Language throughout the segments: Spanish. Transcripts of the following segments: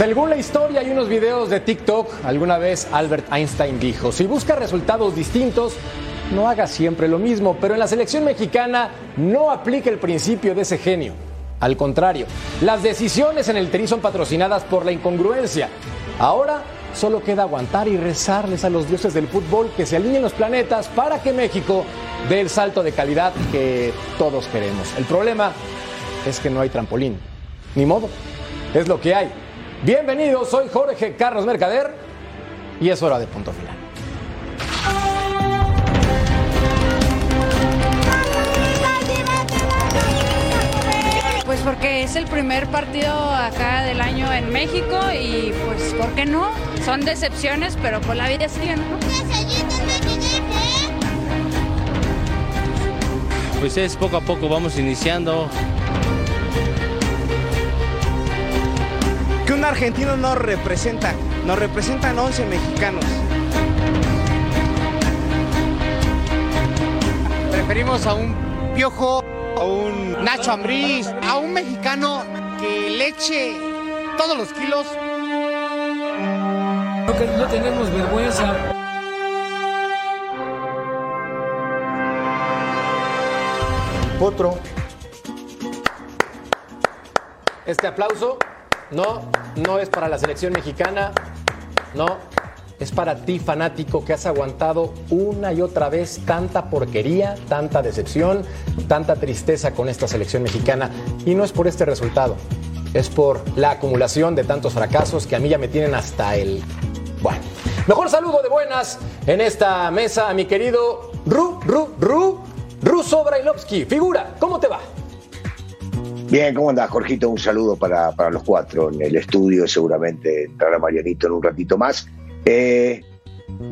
Según la historia y unos videos de TikTok, alguna vez Albert Einstein dijo, si busca resultados distintos, no haga siempre lo mismo, pero en la selección mexicana no aplica el principio de ese genio. Al contrario, las decisiones en el Tri son patrocinadas por la incongruencia. Ahora solo queda aguantar y rezarles a los dioses del fútbol que se alineen los planetas para que México dé el salto de calidad que todos queremos. El problema es que no hay trampolín. Ni modo, es lo que hay. Bienvenidos, soy Jorge Carlos Mercader y es hora de punto final. Pues porque es el primer partido acá del año en México y pues ¿por qué no? Son decepciones, pero por la vida sigue, ¿no? Pues es poco a poco, vamos iniciando. Un argentino no representa, nos representan 11 mexicanos. Preferimos a un piojo, a un Nacho Ambriz, a un mexicano que le eche todos los kilos. Creo que no tenemos vergüenza. Potro. Este aplauso no, no es para la selección mexicana, no, es para ti fanático que has aguantado una y otra vez tanta porquería, tanta decepción, tanta tristeza con esta selección mexicana. Y no es por este resultado, es por la acumulación de tantos fracasos que a mí ya me tienen hasta el... Bueno, mejor saludo de buenas en esta mesa a mi querido Ru, Ru, Ru, Ruso Brailovsky. Figura, ¿cómo te va? Bien, ¿cómo andás, Jorgito? Un saludo para, para los cuatro en el estudio. Seguramente entrará Marianito en un ratito más. Eh,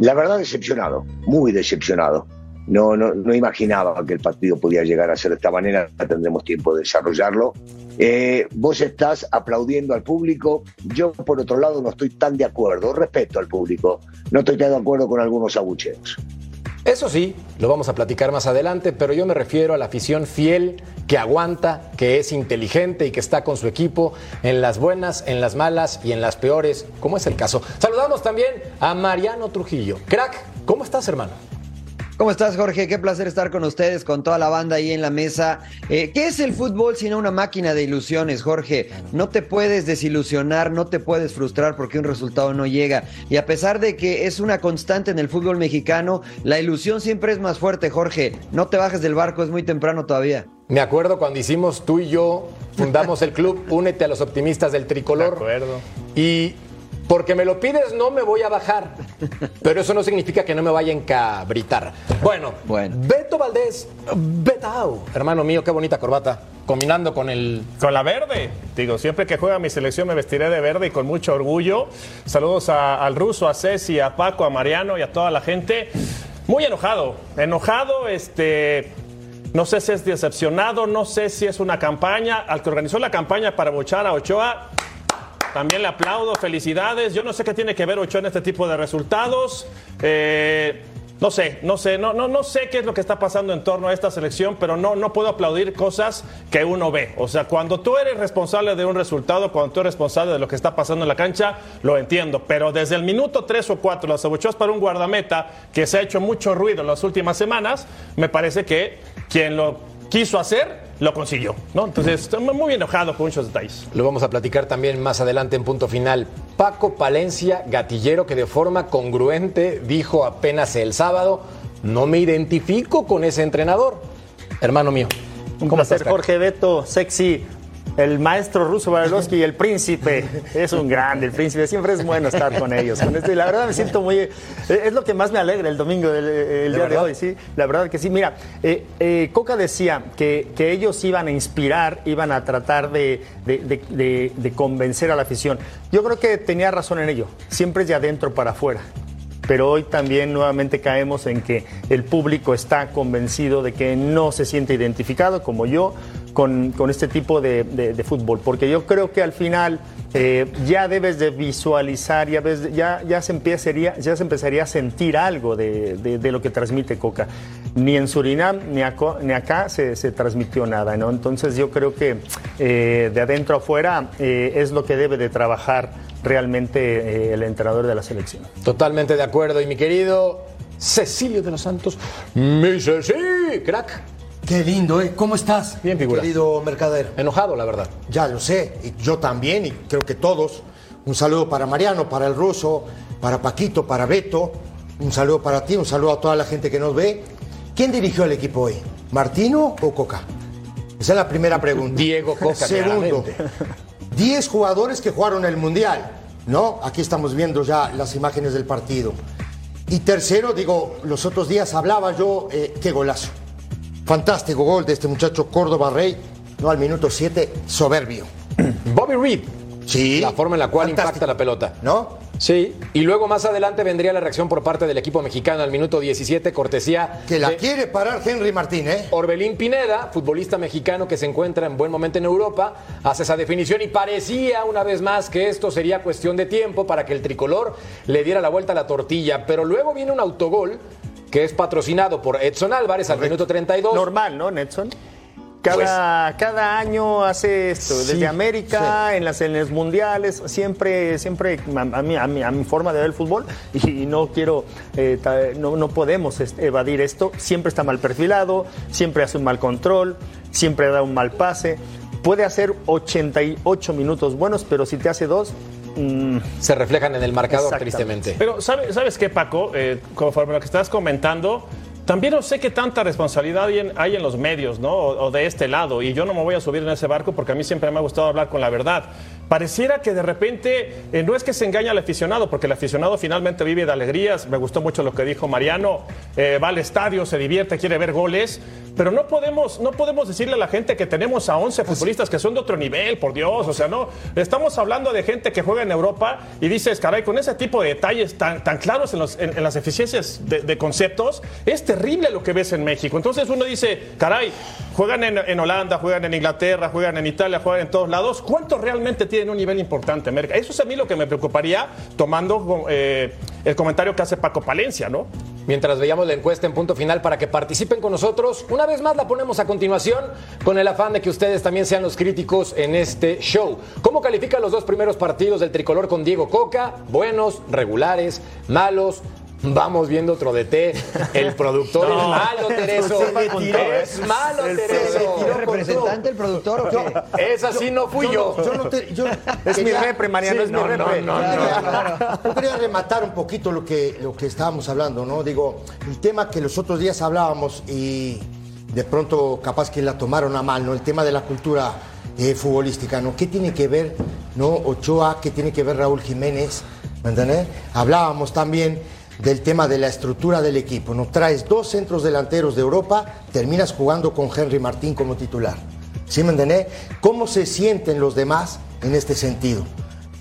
la verdad, decepcionado, muy decepcionado. No, no, no, imaginaba que el partido podía llegar a ser de esta manera. Tendremos tiempo de desarrollarlo. Eh, vos estás aplaudiendo al público. Yo, por otro lado, no estoy tan de acuerdo. Respeto al público. No estoy tan de acuerdo con algunos abucheos. Eso sí, lo vamos a platicar más adelante, pero yo me refiero a la afición fiel que aguanta, que es inteligente y que está con su equipo en las buenas, en las malas y en las peores, como es el caso. Saludamos también a Mariano Trujillo. Crack, ¿cómo estás, hermano? ¿Cómo estás, Jorge? Qué placer estar con ustedes, con toda la banda ahí en la mesa. Eh, ¿Qué es el fútbol sino una máquina de ilusiones, Jorge? No te puedes desilusionar, no te puedes frustrar porque un resultado no llega. Y a pesar de que es una constante en el fútbol mexicano, la ilusión siempre es más fuerte, Jorge. No te bajes del barco, es muy temprano todavía. Me acuerdo cuando hicimos tú y yo, fundamos el club Únete a los Optimistas del Tricolor. De acuerdo. Y porque me lo pides, no me voy a bajar. Pero eso no significa que no me vaya a encabritar. Bueno, Bueno. Beto Valdés, Betao, hermano mío, qué bonita corbata. Combinando con el. Con la verde. Digo, siempre que juega mi selección me vestiré de verde y con mucho orgullo. Saludos a- al ruso, a Ceci, a Paco, a Mariano y a toda la gente. Muy enojado. Enojado, este. No sé si es decepcionado, no sé si es una campaña. Al que organizó la campaña para bochar a Ochoa, también le aplaudo, felicidades. Yo no sé qué tiene que ver Ochoa en este tipo de resultados. Eh, no sé, no sé, no, no, no sé qué es lo que está pasando en torno a esta selección, pero no, no puedo aplaudir cosas que uno ve. O sea, cuando tú eres responsable de un resultado, cuando tú eres responsable de lo que está pasando en la cancha, lo entiendo. Pero desde el minuto 3 o 4, las abucheos para un guardameta que se ha hecho mucho ruido en las últimas semanas, me parece que quien lo quiso hacer, lo consiguió. ¿no? Entonces, estoy muy enojado con muchos detalles. Lo vamos a platicar también más adelante en punto final. Paco Palencia, gatillero, que de forma congruente dijo apenas el sábado: No me identifico con ese entrenador. Hermano mío. Un ¿Cómo placer, estás, crack? Jorge Beto, sexy, el maestro ruso Barilovsky y el príncipe. Es un grande, el príncipe. Siempre es bueno estar con ellos. Con esto. Y la verdad me siento muy. eh, Es lo que más me alegra el domingo, del el día de hoy. Sí, la verdad que sí. Mira, eh, eh, Coca decía que, que ellos iban a inspirar, iban a tratar de, de- de- de- de convencer a la afición. Yo creo que tenía razón en ello. Siempre es de adentro para afuera pero hoy también nuevamente caemos en que el público está convencido de que no se siente identificado, como yo, con, con este tipo de, de- fútbol, porque yo creo que al final eh, ya debes de visualizar, ya, ya, ya, se empezaría, ya se empezaría a sentir algo de, de- lo que transmite Coca. Ni en Surinam ni, aco- ni acá se, se transmitió nada, ¿no? Entonces yo creo que eh, de adentro a afuera eh, es lo que debe de trabajar realmente eh, el entrenador de la selección. Totalmente de acuerdo. Y mi querido Cecilio de los Santos, mi Ceci, crack. Qué lindo, ¿eh? ¿Cómo estás? Bien, figura. Querido Mercader. Enojado, la verdad. Ya lo sé, y yo también, y creo que todos. Un saludo para Mariano, para el ruso, para Paquito, para Beto. Un saludo para ti, un saludo a toda la gente que nos ve. ¿Quién dirigió el equipo hoy? ¿Martino o Coca? Esa es la primera pregunta. Diego Coca, Segundo, claramente. 10 jugadores que jugaron el Mundial, ¿no? Aquí estamos viendo ya las imágenes del partido. Y tercero, digo, los otros días hablaba yo, eh, qué golazo. Fantástico gol de este muchacho Córdoba Rey, ¿no? Al minuto 7, soberbio. Bobby Reed. Sí. La forma en la cual Fantástico. impacta la pelota. ¿No? Sí, y luego más adelante vendría la reacción por parte del equipo mexicano al minuto 17, cortesía Que la de quiere parar Henry Martín, ¿eh? Orbelín Pineda, futbolista mexicano que se encuentra en buen momento en Europa, hace esa definición y parecía una vez más que esto sería cuestión de tiempo para que el tricolor le diera la vuelta a la tortilla, pero luego viene un autogol que es patrocinado por Edson Álvarez al minuto 32. Normal, ¿no, Netson? Cada, cada año hace esto, desde Sí, América, en, las, en los mundiales, siempre, siempre a, a mi, a, mi, a mi forma de ver el fútbol, y, no quiero, eh, ta- no, no podemos evadir esto, siempre está mal perfilado, siempre hace un mal control, siempre da un mal pase, puede hacer 88 minutos buenos, pero si te hace dos, mm, Se reflejan en el marcador, tristemente. Pero ¿sabes, ¿sabes qué, Paco? Eh, conforme a lo que estás comentando, también no sé qué tanta responsabilidad hay en, los medios, ¿no? O, o de este lado. Y yo no me voy a subir en ese barco porque a mí siempre me ha gustado hablar con la verdad. Pareciera que de repente eh, no es que se engaña al aficionado, porque el aficionado finalmente vive de alegrías. Me gustó mucho lo que dijo Mariano. eh, va al estadio, se divierte, quiere ver goles. Pero no podemos, no podemos decirle a la gente que tenemos a 11 futbolistas que son de otro nivel, por Dios. O sea, no. Estamos hablando de gente que juega en Europa y dices, caray, con ese tipo de detalles tan, tan claros en, los- en- en las eficiencias de, de conceptos, es terrible lo que ves en México. Entonces uno dice, caray, juegan en, en Holanda, juegan en Inglaterra, juegan en Italia, juegan en todos lados. ¿Cuántos realmente tienen un nivel importante? Eso es a mí lo que me preocuparía tomando eh, el comentario que hace Paco Palencia, ¿no? Mientras veíamos la encuesta en punto final para que participen con nosotros, una vez más la ponemos a continuación con el afán de que ustedes también sean los críticos en este show. ¿Cómo califican los dos primeros partidos del tricolor con Diego Coca? Buenos, regulares, malos. Vamos viendo otro DT. El productor es malo, Tereso. se le tiró, Es malo, Tereso. tiró ¿El representante, el productor o qué? Esa sí no fui yo. no- yo no te- yo es mi repre, Mariano, Sí, es mi no, no, repre. no, no. Yo quería rematar un poquito lo que, lo que estábamos hablando, ¿no? Digo, el tema que los otros días hablábamos y de pronto capaz que la tomaron a mal, ¿no? El tema de la cultura eh, futbolística, ¿no? ¿Qué tiene que ver, ¿no? Ochoa, ¿qué tiene que ver Raúl Jiménez? ¿Me entendés? Hablábamos también del tema de la estructura del equipo, ¿no? Traes dos centros delanteros de Europa, terminas jugando con Henry Martín como titular. ¿Sí me entendés? ¿Cómo se sienten los demás en este sentido?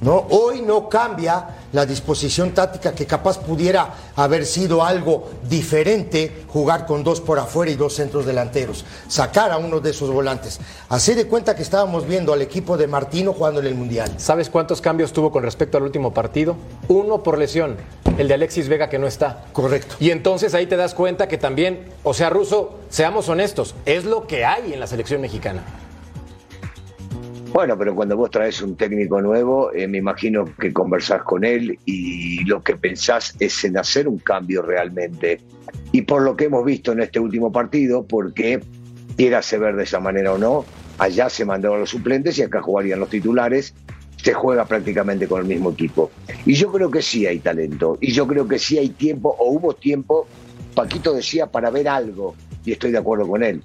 ¿No? Hoy no cambia la disposición táctica que capaz pudiera haber sido algo diferente jugar con dos por afuera y dos centros delanteros, sacar a uno de esos volantes. Así de cuenta que estábamos viendo al equipo de Martino jugando en el Mundial. ¿Sabes cuántos cambios tuvo con respecto al último partido? Uno por lesión, el de Alexis Vega que no está. Correcto. Y entonces ahí te das cuenta que también, o sea, Ruso, seamos honestos, es lo que hay en la selección mexicana. Bueno, pero cuando vos traes un técnico nuevo, eh, me imagino que conversás con él y lo que pensás es en hacer un cambio realmente. Y por lo que hemos visto en este último partido, porque quiera se ver de esa manera o no, allá se mandaron los suplentes y acá jugarían los titulares, se juega prácticamente con el mismo equipo. Y yo creo que sí hay talento, y yo creo que sí hay tiempo, o hubo tiempo, Paquito decía, para ver algo, y estoy de acuerdo con él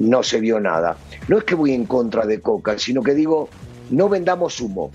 no se vio nada. No es que voy en contra de Coca, sino que digo, no vendamos humo.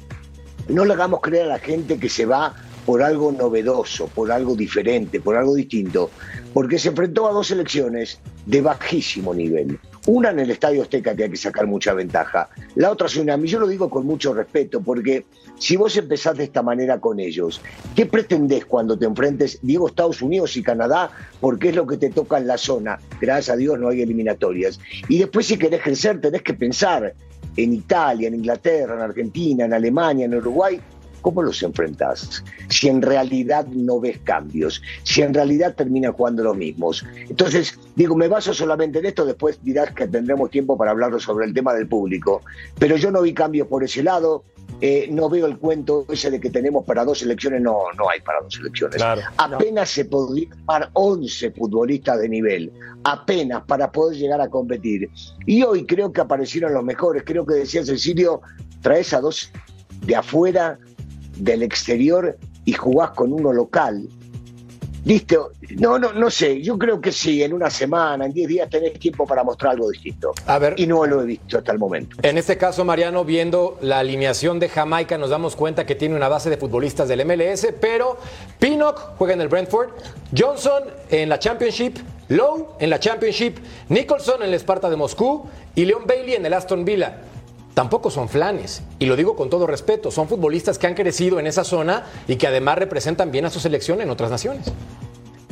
No le hagamos creer a la gente que se va por algo novedoso, por algo diferente, por algo distinto, porque se enfrentó a dos elecciones de bajísimo nivel. Una en el Estadio Azteca que hay que sacar mucha ventaja, la otra es una, yo lo digo con mucho respeto, porque si vos empezás de esta manera con ellos, ¿qué pretendés cuando te enfrentes, digo, Estados Unidos y Canadá, porque es lo que te toca en la zona? Gracias a Dios no hay eliminatorias. Y después si querés crecer tenés que pensar en Italia, en Inglaterra, en Argentina, en Alemania, en Uruguay, ¿cómo los enfrentás? Si en realidad no ves cambios, si en realidad terminan jugando los mismos. Entonces, digo, me baso solamente en esto, después dirás que tendremos tiempo para hablar sobre el tema del público, pero yo no vi cambios por ese lado. eh, no veo el cuento ese de que tenemos para dos selecciones. No, no hay para dos selecciones. Claro. Apenas se podría armar 11 futbolistas de nivel, apenas para poder llegar a competir. Y hoy creo que aparecieron los mejores. Creo que decía Cecilio, traes a dos de afuera, del exterior, y jugás con uno local. Listo. No, no, no sé. Yo creo que sí, en una semana, en 10 días tenés tiempo para mostrar algo distinto. A ver. Y no lo he visto hasta el momento. En este caso, Mariano, viendo la alineación de Jamaica, nos damos cuenta que tiene una base de futbolistas del MLS, pero Pinnock juega en el Brentford, Johnson en la Championship, Lowe en la Championship, Nicholson en el Sparta de Moscú y Leon Bailey en el Aston Villa. Tampoco son flanes, y lo digo con todo respeto, son futbolistas que han crecido en esa zona y que además representan bien a su selección en otras naciones.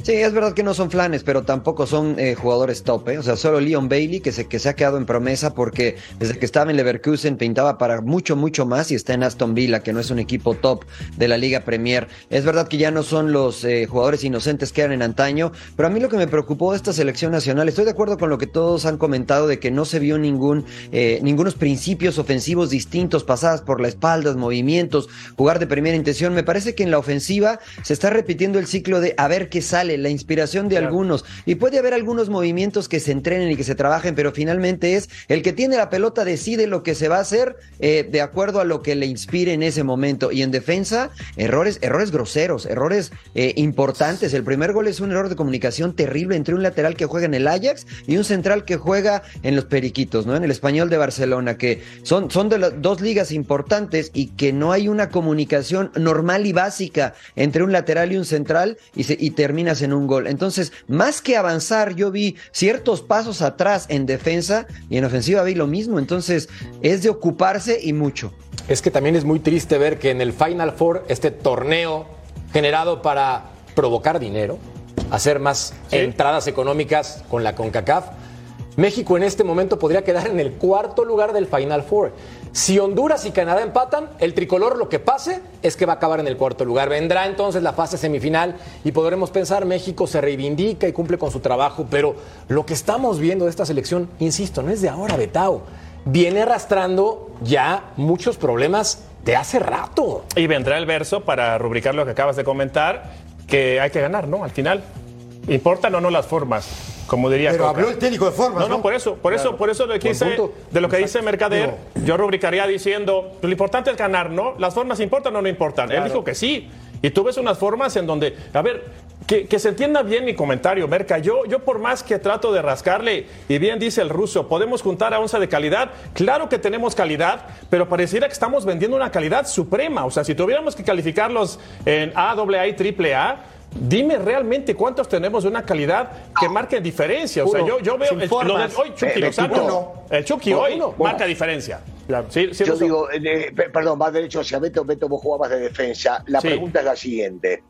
Sí, es verdad que no son flanes, pero tampoco son eh, jugadores top. ¿eh? O sea, solo Leon Bailey, que se, que se ha quedado en promesa porque desde que estaba en Leverkusen pintaba para mucho, mucho más y está en Aston Villa, que no es un equipo top de la Liga Premier. Es verdad que ya no son los eh, jugadores inocentes que eran en antaño, pero a mí lo que me preocupó de esta selección nacional, estoy de acuerdo con lo que todos han comentado de que no se vio ningún, eh, ningunos principios ofensivos distintos, pasadas por la espalda, movimientos, jugar de primera intención. Me parece que en la ofensiva se está repitiendo el ciclo de a ver qué sale la inspiración de algunos. Y puede haber algunos movimientos que se entrenen y que se trabajen, pero finalmente es el que tiene la pelota decide lo que se va a hacer eh, de acuerdo a lo que le inspire en ese momento. Y en defensa, errores, errores groseros, errores eh, importantes. El primer gol es un error de comunicación terrible entre un lateral que juega en el Ajax y un central que juega en los Periquitos, ¿no? En el español de Barcelona, que son, son de las dos ligas importantes y que no hay una comunicación normal y básica entre un lateral y un central y, se, y terminas en un gol. Entonces, más que avanzar, yo vi ciertos pasos atrás en defensa y en ofensiva vi lo mismo. Entonces, es de ocuparse y mucho. Es que también es muy triste ver que en el Final Four, este torneo generado para provocar dinero, hacer más Sí. entradas económicas con la CONCACAF, México en este momento podría quedar en el cuarto lugar del Final Four. Si Honduras y Canadá empatan, el tricolor lo que pase es que va a acabar en el cuarto lugar. Vendrá entonces la fase semifinal y podremos pensar México se reivindica y cumple con su trabajo, pero lo que estamos viendo de esta selección, insisto, no es de ahora, Betao. Viene arrastrando ya muchos problemas de hace rato. Y vendrá el verso para rubricar lo que acabas de comentar, que hay que ganar, ¿no? Al final. ¿Importan o no las formas? Como diría Pero Coca. habló el técnico de formas, No, no, ¿no? por eso, por eso, por eso lo que dice, de lo que dice Mercader, yo rubricaría diciendo, lo importante es ganar, ¿no? ¿Las formas importan o no importan? Él dijo que sí. Y tú ves unas formas en donde, a ver, que, que se entienda bien mi comentario, Merca. Yo, yo por más que trato de rascarle, y bien dice el ruso, podemos juntar a once de calidad. Claro que tenemos calidad, pero pareciera que estamos vendiendo una calidad suprema. O sea, si tuviéramos que calificarlos en A, AA y AAA, Dime realmente cuántos tenemos de una calidad que marque diferencia. O sea, yo, yo veo el, lo de hoy Chucky Eh, Lozano. El Chucky hoy marca diferencia. Sí, sí, Yo digo, eh, pe- perdón, va derecho hacia Beto, Beto, vos jugabas de defensa. La Sí. pregunta es la siguiente.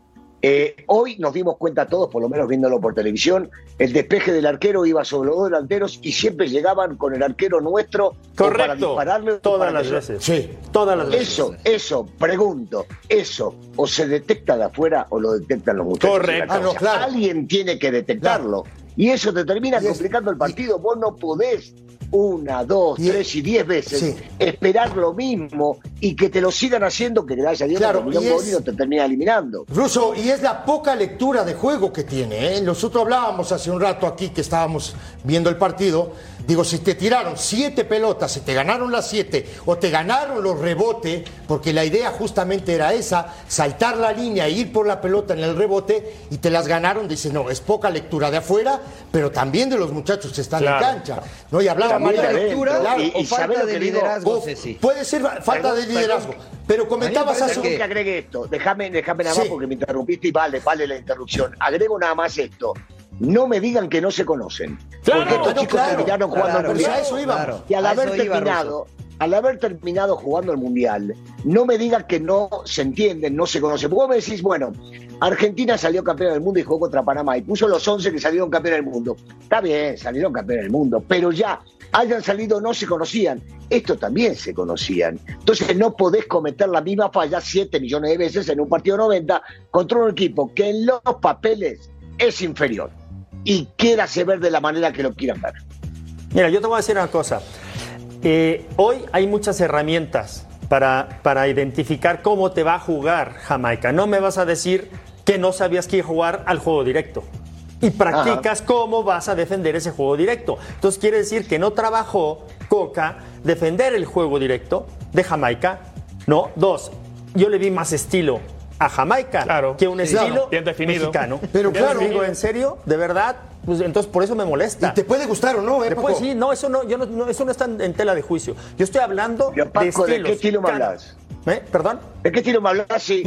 Eh, hoy nos dimos cuenta todos, por lo menos viéndolo por televisión, el despeje del arquero iba sobre los dos delanteros y siempre llegaban con el arquero nuestro para dispararle o Todas para las que- veces. Sí. Todas las veces. Eso, eso, pregunto, eso, o se detecta de afuera o lo detectan los muchachos. Correcto. Ah, no, claro. Alguien tiene que detectarlo. Y eso te termina Y es- complicando el partido. Vos no podés una, dos, Y es- tres y diez veces Sí. esperar lo mismo y que te lo sigan haciendo que gracias a Dios Claro, y es- y te termina eliminando. Ruso, y es la poca lectura de juego que tiene. ¿eh? Nosotros hablábamos hace un rato aquí que estábamos viendo el partido. Digo, si te tiraron siete pelotas, si te ganaron las siete o te ganaron los rebotes, porque la idea justamente era esa, saltar la línea e ir por la pelota en el rebote y te las ganaron, dice, no, es poca lectura de afuera, pero también de los muchachos que están Claro. en cancha. ¿no? Y hablaba María de lectura claro, y, o y falta ¿sabés lo de que digo? liderazgo, puede ser falta de liderazgo. Pero comentabas hace un- que agregue esto, déjame, déjame nada Sí. más porque me interrumpiste y vale, vale la interrupción. Agrego nada más esto. No me digan que no se conocen. Claro, porque estos no, chicos claro, terminaron jugando claro, a eso. Claro. Y al haber iba, terminado, al haber terminado jugando el mundial, no me digan que no se entienden, no se conocen. Porque vos me decís, bueno, Argentina salió campeón del mundo y jugó contra Panamá y puso los 11 que salieron campeón del mundo. Está bien, salieron campeón del mundo, pero ya hayan salido no se conocían. Esto también se conocían. Entonces no podés cometer la misma falla 7 millones de veces en un partido 90 contra un equipo que en los papeles es inferior y quiera ver de la manera que lo quieran ver. Mira, yo te voy a decir una cosa. Eh, hoy hay muchas herramientas para, para identificar cómo te va a jugar Jamaica. No me vas a decir que no sabías que iba a jugar al juego directo. Y practicas cómo vas a defender ese juego directo. Entonces quiere decir que no trabajó Coca defender el juego directo de Jamaica. No, dos, yo le vi más estilo a Jamaica Claro. que un Sí, estilo claro. Bien definido. mexicano. Pero claro. digo, en serio, de verdad, pues entonces por eso me molesta. Y te puede gustar o no, ¿eh, Después Paco? sí, no, eso no, yo no, no, eso no está en, en tela de juicio. Yo estoy hablando Paco, de ¿de estilos. qué estilo me hablas? ¿Eh? ¿Perdón? ¿De qué estilo me hablas? Si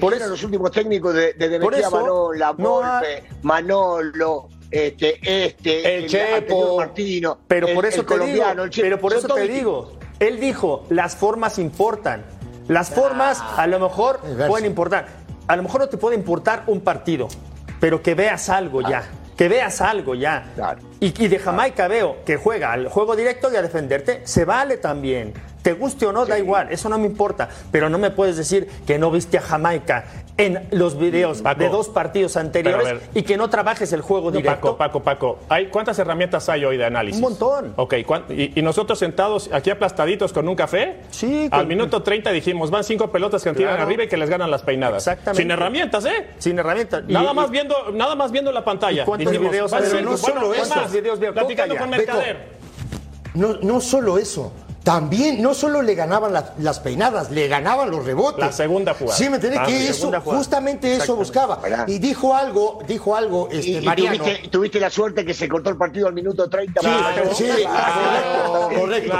Por eso- los últimos técnicos de, de Por Demetria eso, La no Manolo, este, este, El Chepo. anterior Martino, Pero el- por eso el te digo, colombiano, el Chepo, pero por eso te digo, él dijo, las formas importan. Las formas a lo mejor El verso. pueden importar. A lo mejor no te puede importar un partido, pero que veas algo ya. Que veas algo ya. Y, y de Jamaica veo que juega al juego directo y a defenderte, se vale también. Te guste o no, da igual, eso no me importa. Pero no me puedes decir que no viste a Jamaica en los videos Paco. de dos partidos anteriores y que no trabajes el juego No, directo. Paco, Paco, Paco. ¿Hay, ¿Cuántas herramientas hay hoy de análisis? Un montón. Ok, ¿cuán- y, y nosotros sentados aquí aplastaditos con un café? Sí, Al con- minuto 30 dijimos, van cinco pelotas que tiran Claro. arriba y que les ganan las peinadas. Exactamente. Sin herramientas, ¿eh? Sin herramientas. Nada y- más viendo, nada más viendo la pantalla. ¿Y cuántos Dijimos, videos van cinco. No Bueno, solo es eso. Más, platicando con. Mercader. No, no solo eso. También, no solo le ganaban la- las peinadas, le ganaban los rebotes. La segunda jugada. Sí, me entendés Ah, que eso, jugada. justamente eso buscaba. Y dijo algo, dijo algo, este, Y, y Mariano. tuviste, tuviste la suerte que se cortó el partido al minuto 30. Sí, para- sí, correcto.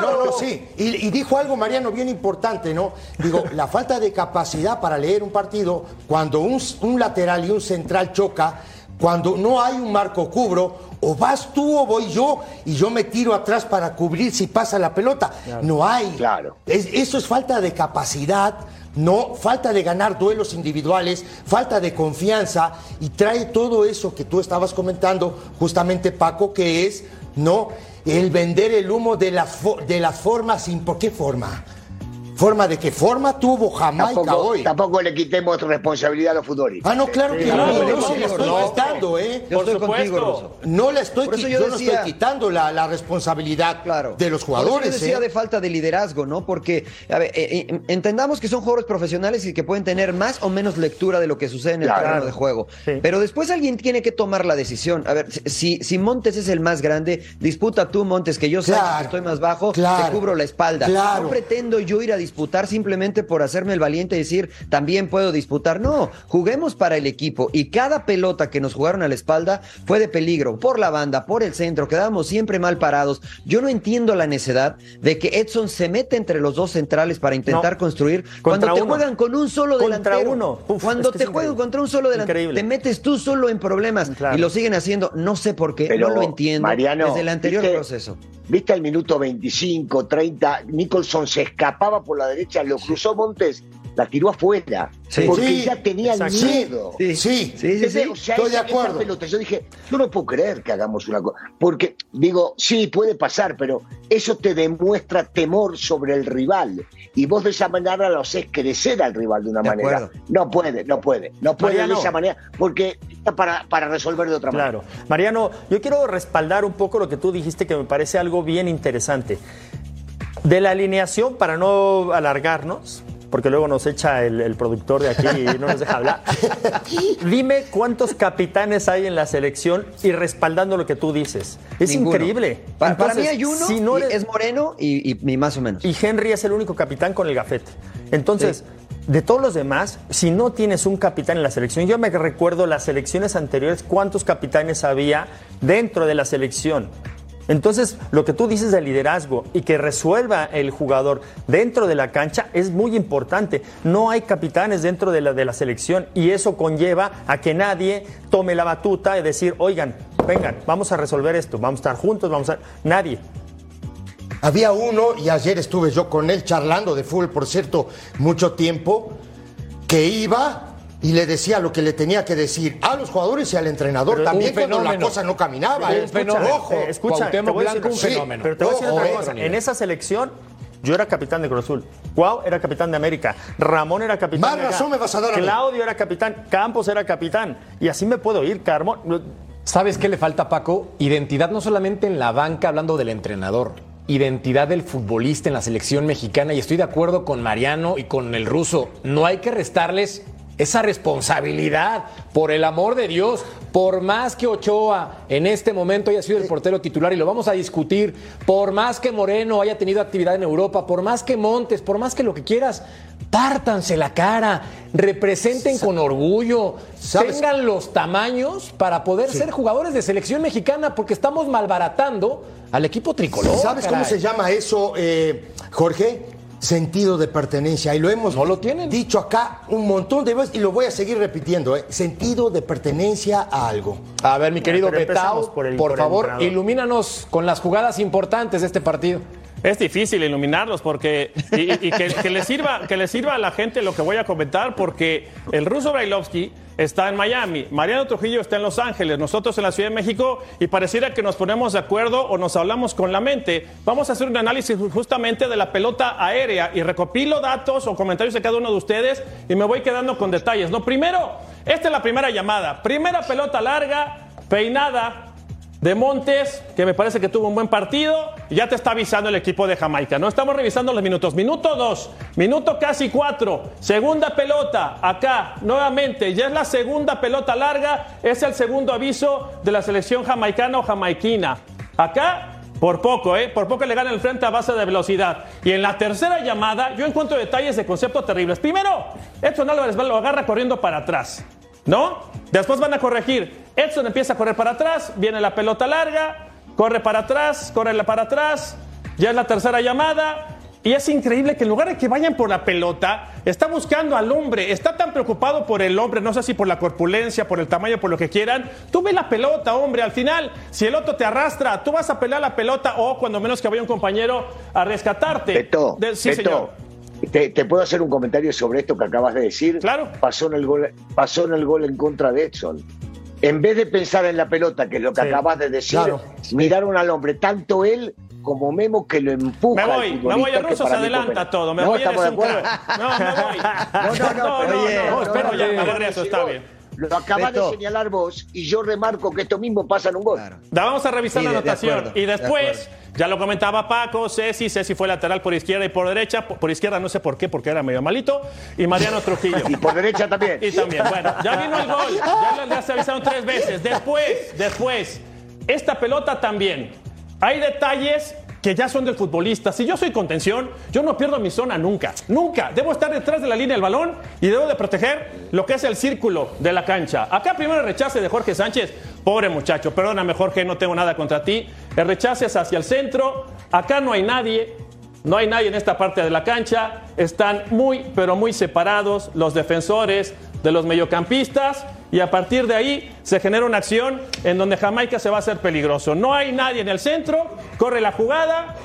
No, no, sí. Y, y dijo algo, Mariano, bien importante, ¿no? Digo, la falta de capacidad para leer un partido, cuando un, un lateral y un central choca, cuando no hay un marco cubro, o vas tú o voy yo, y yo me tiro atrás para cubrir si pasa la pelota. No hay. Claro. Es- eso es falta de capacidad. No, falta de ganar duelos individuales, falta de confianza y trae todo eso que tú estabas comentando, justamente Paco, que es no el vender el humo de fo- de las formas sin por qué forma. Forma de qué forma tuvo Jamaica Tampoco, hoy. tampoco le quitemos responsabilidad a los futbolistas. Ah, no, claro que claro, no, no se la estoy no. quitando, ¿eh? Por contigo. No la estoy, Por eso qui- yo yo no decía- estoy quitando la, la responsabilidad Claro. de los Por eso jugadores. yo decía ¿eh? de falta de liderazgo, ¿no? Porque, a ver, eh, eh, entendamos que son jugadores profesionales y que pueden tener más o menos lectura de lo que sucede en el Claro. terreno de juego. Sí. Pero después alguien tiene que tomar la decisión. A ver, si, si Montes es el más grande, disputa tú, Montes, que yo sé Claro. que estoy más bajo, Claro. te cubro la espalda. Claro. No pretendo yo ir a disputar simplemente por hacerme el valiente y decir, también puedo disputar. No, juguemos para el equipo y cada pelota que nos jugaron a la espalda fue de peligro, por la banda, por el centro, quedábamos siempre mal parados. Yo no entiendo la necedad de que Edson se mete entre los dos centrales para intentar No. construir Contra cuando te uno. juegan con un solo Contra delantero. uno. Uf, cuando es que te juegan increíble. contra un solo delantero, Increíble. te metes tú solo en problemas Claro. y lo siguen haciendo. No sé por qué, Pero, no lo entiendo Mariano, desde el anterior proceso. ¿Viste al minuto 25, 30? Nicholson se escapaba por la derecha, lo cruzó Montes, la tiró afuera. Sí. porque Sí, ya tenía exacto. miedo. Sí, sí, Sí, sí, sí. O sea, estoy de esa- acuerdo. pelota, yo dije, yo no puedo creer que hagamos una cosa. Porque, digo, sí, puede pasar, pero eso te demuestra temor sobre el rival. Y vos de esa manera lo haces crecer al rival de una De manera. acuerdo. No puede, no puede, no puede Mariano. de esa manera, porque está para, para resolver de otra manera. Claro. Mariano, yo quiero respaldar un poco lo que tú dijiste que me parece algo bien interesante. De la alineación, para no alargarnos, porque luego nos echa el, el productor de aquí y no nos deja hablar. Dime cuántos capitanes hay en la selección y respaldando lo que tú dices. Es Ninguno. increíble. Pa- para mí hay uno, si no eres- es Moreno y, y- y más o menos. y Henry es el único capitán con el gafete. Entonces, de todos los demás, si no tienes un capitán en la selección, yo me recuerdo las selecciones anteriores, cuántos capitanes había dentro de la selección. Entonces, lo que tú dices de liderazgo y que resuelva el jugador dentro de la cancha es muy importante. No hay capitanes dentro de la, de la selección y eso conlleva a que nadie tome la batuta y decir, oigan, vengan, vamos a resolver esto, vamos a estar juntos, vamos a... Nadie. Había uno, y ayer estuve yo con él charlando de fútbol, por cierto, mucho tiempo, que iba y le decía lo que le tenía que decir a los jugadores y al entrenador Pero también cuando la cosa no caminaba. Un ¿eh? fenómeno. Ojo, Eh, escucha, te voy a Blanco, decir- un sí, fenómeno. Pero te voy a decir otra eh, cosa. En esa selección, yo era capitán de Cruz Azul. Cuau era capitán de América. Ramón era capitán Más de razón me vas a dar a mí. Claudio era capitán. Campos era capitán. Y así me puedo ir, Carmón. ¿Sabes qué le falta, Paco? Identidad no solamente en la banca, hablando del entrenador. identidad del futbolista en la selección mexicana y estoy de acuerdo con Mariano y con el ruso. No hay que restarles esa responsabilidad, por el amor de Dios, por más que Ochoa en este momento haya sido el portero titular y lo vamos a discutir, por más que Moreno haya tenido actividad en Europa, por más que Montes, por más que lo que quieras, pártanse la cara, representen con orgullo, tengan los tamaños para poder ser jugadores de selección mexicana porque estamos malbaratando al equipo tricolor. ¿Sabes cómo se llama eso, eh, Jorge? Sentido de pertenencia. Y lo hemos No lo tienen. dicho acá un montón de veces y lo voy a seguir repitiendo. ¿eh? Sentido de pertenencia a algo. A ver, mi querido Betao, por el- por, por el favor, entrenador. ilumínanos con las jugadas importantes de este partido. Es difícil iluminarlos porque y, que, que le sirva que le sirva a la gente lo que voy a comentar porque el ruso Brailovsky está en Miami, Mariano Trujillo está en Los Ángeles, nosotros en la Ciudad de México y pareciera que nos ponemos de acuerdo o nos hablamos con la mente. Vamos a hacer un análisis justamente de la pelota aérea y recopilo datos o comentarios de cada uno de ustedes y me voy quedando con detalles. No, primero, esta es la primera llamada, primera pelota larga, peinada de Montes, que me parece que tuvo un buen partido, y ya te está avisando el equipo de Jamaica. No estamos revisando los minutos. Minuto 2, minuto casi 4, segunda pelota, acá, nuevamente, ya es la segunda pelota larga, es el segundo aviso de la selección jamaicana o jamaiquina. Acá, por poco, ¿eh? Por poco le gana el frente a base de velocidad. Y en la tercera llamada, yo encuentro detalles de concepto terribles. Primero, Edson Álvarez lo agarra corriendo para atrás. ¿No? Después van a corregir. Edson empieza a correr para atrás, viene la pelota larga, corre para atrás, corre para atrás, ya es la tercera llamada. Y es increíble que en lugar de que vayan por la pelota, está buscando al hombre, está tan preocupado por el hombre, no sé si por la corpulencia, por el tamaño, por lo que quieran. Tú ve la pelota, hombre, al final, si el otro te arrastra, tú vas a pelear la pelota o cuando menos que vaya un compañero a rescatarte. Beto, De- sí, Beto, señor. Te, te puedo hacer un comentario sobre esto que acabas de decir? Claro. Pasó en el gol, pasó en el gol en contra de Edson. En vez de pensar en la pelota, que es lo que Sí, acabas de decir, claro. miraron al hombre, tanto él como Memo, que lo empuja. Me al voy, me futbolista, voy, el que ruso se adelanta todo. Me no, voy. No, me voy. No, no, no, no, no, Oye, no, no. Lo acabas Beto. de señalar vos y yo remarco que esto mismo pasa en un gol. Claro. Da, vamos a revisar Sí, la de- de anotación. acuerdo, y de después, ya lo comentaba Paco, Ceci, Ceci fue lateral por izquierda y por derecha. Por, por izquierda no sé por qué, porque era medio malito. Y Mariano Trujillo. Y por derecha también. Y también, bueno, ya vino el gol. Ya, lo- ya se avisaron tres veces. Después, después, esta pelota también. Hay detalles que ya son del futbolista. Si yo soy contención, yo no pierdo mi zona nunca. Nunca. Debo estar detrás de la línea del balón y debo de proteger lo que es el círculo de la cancha. Acá primero el rechace de Jorge Sánchez. Pobre muchacho, perdóname Jorge, no tengo nada contra ti. El rechace es hacia el centro. Acá no hay nadie. No hay nadie en esta parte de la cancha. Están muy, pero muy separados los defensores de los mediocampistas. Y a partir de ahí se genera una acción en donde Jamaica se va a hacer peligroso. No hay nadie en el centro. Corre la jugada.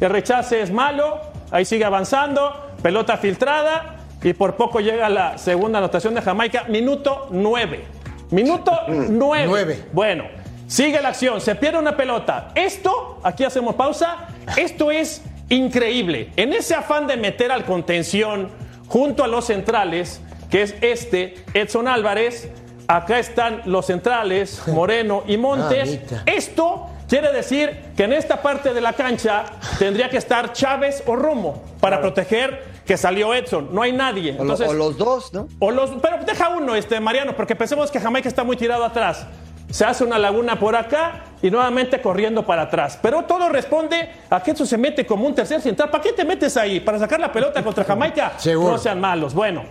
El rechace es malo. Ahí sigue avanzando. Pelota filtrada. Y por poco llega la segunda anotación de Jamaica. Minuto 9. Minuto 9. Nueve. Bueno, sigue la acción, se pierde una pelota. Esto, aquí hacemos pausa, esto es increíble. En ese afán de meter al contención junto a los centrales, que es este, Edson Álvarez, acá están los centrales, Moreno y Montes. Mamita. Esto quiere decir que en esta parte de la cancha tendría que estar Chávez o Romo para proteger que salió Edson. No hay nadie. O, lo- Entonces, o los dos, ¿no? o los, pero deja uno, este Mariano, porque pensemos que Jamaica está muy tirado atrás. Se hace una laguna por acá y nuevamente corriendo para atrás. Pero todo responde a que eso se mete como un tercer central. ¿Para qué te metes ahí? ¿Para sacar la pelota contra Jamaica? Seguro. No sean malos. Bueno,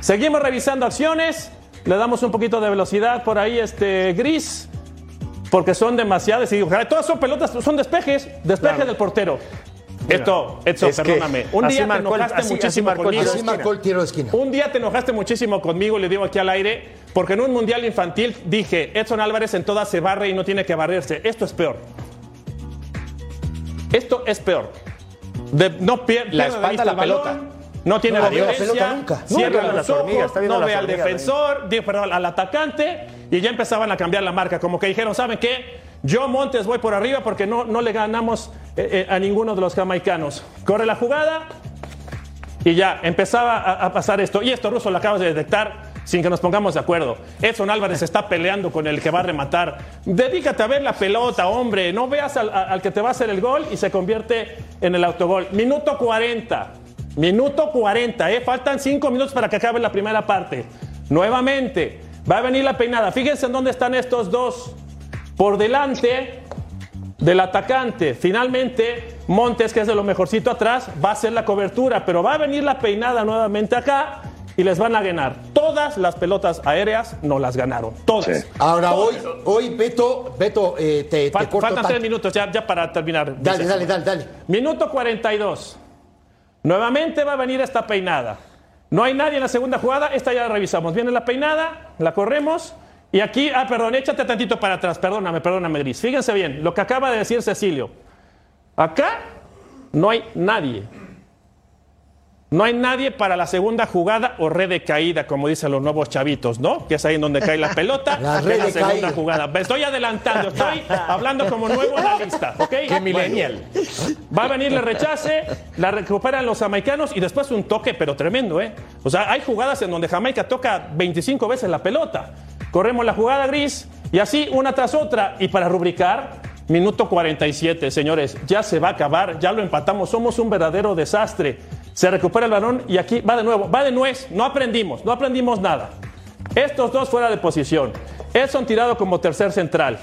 seguimos revisando acciones. Le damos un poquito de velocidad por ahí, este gris, porque son demasiadas. Y ojalá, todas son pelotas, son despejes, despeje del portero. Esto, Edson, es perdóname. Un día te marcó enojaste así- así muchísimo marcó conmigo. tiro Así marcó el tiro de esquina. Un día te enojaste muchísimo conmigo, le digo aquí al aire, porque en un mundial infantil dije, Edson Álvarez en todas se barre y no tiene que barrerse. Esto es peor. Esto es peor. De- no pier- pierde de espalda vista la balón, pelota. No tiene No la pelota nunca. cierra Nunca. los ojos, no ve al defensor, digo, perdón, al atacante, y ya empezaban a cambiar la marca. Como que dijeron, ¿saben qué? Yo, Montes, voy por arriba porque no, no le ganamos eh, eh, a ninguno de los jamaicanos. Corre la jugada, y ya, empezaba a, a pasar esto. Y esto, Russo, lo acabas de detectar. sin que nos pongamos de acuerdo. Edson Álvarez está peleando con el que va a rematar. Dedícate a ver la pelota, hombre. No veas al, al que te va a hacer el gol y se convierte en el autogol. Minuto 40. Minuto 40, ¿eh? Faltan 5 minutos para que acabe la primera parte. Nuevamente, va a venir la peinada. Fíjense en dónde están estos dos. Por delante del atacante. Finalmente, Montes, que es de lo mejorcito atrás, va a hacer la cobertura, pero va a venir la peinada nuevamente acá y les van a ganar. Todas las pelotas aéreas no las ganaron. Todas. Ahora, hoy, hoy, Beto, Beto, eh, te, Fal- te corto faltan tan- tres minutos ya, ya para terminar. Dale, dale, dale, dale. Minuto 42. Nuevamente va a venir esta peinada. No hay nadie en la segunda jugada, esta ya la revisamos. Viene la peinada, la corremos. Y aquí, ah, perdón, échate tantito para atrás, perdóname, perdóname, Gris. Fíjense bien, lo que acaba de decir Cecilio. Acá no hay nadie. No hay nadie para la segunda jugada o red de caída, como dicen los nuevos chavitos, ¿no? Que es ahí en donde cae la pelota. La red la de segunda caída. jugada. Me estoy adelantando, estoy hablando como nuevo analista, ¿ok? Qué millennial. Va a venir, le rechace, la recuperan los jamaicanos y después un toque, pero tremendo, ¿eh? O sea, hay jugadas en donde Jamaica toca 25 veces la pelota. Corremos la jugada gris y así una tras otra. Y para rubricar, minuto 47, señores, ya se va a acabar, ya lo empatamos, somos un verdadero desastre. Se recupera el balón y aquí va de nuevo, va de nuez, no aprendimos, no aprendimos nada. Estos dos fuera de posición. Edson tirado como tercer central.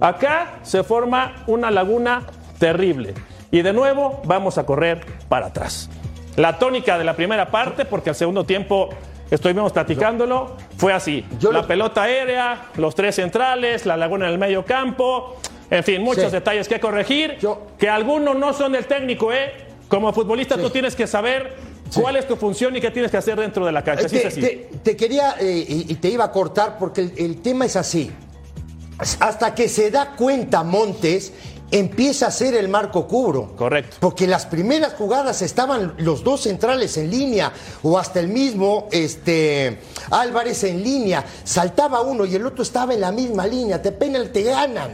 Acá se forma una laguna terrible. Y de nuevo vamos a correr para atrás. La tónica de la primera parte, porque al segundo tiempo estuvimos platicándolo, fue así. la pelota aérea, los tres centrales, la laguna en el medio campo, en fin, muchos Sí. detalles que corregir, que algunos no son del técnico, ¿eh? Como futbolista tú tienes que saber cuál es tu función y qué tienes que hacer dentro de la cancha. Así te, es así. te- te quería eh, y, te iba a cortar porque el, el tema es así. Hasta que se da cuenta Montes, empieza a ser el marco cubro. Correcto. Porque las primeras jugadas estaban los dos centrales en línea o hasta el mismo este, Álvarez en línea. Saltaba uno y el otro estaba en la misma línea. Te peinan, te ganan.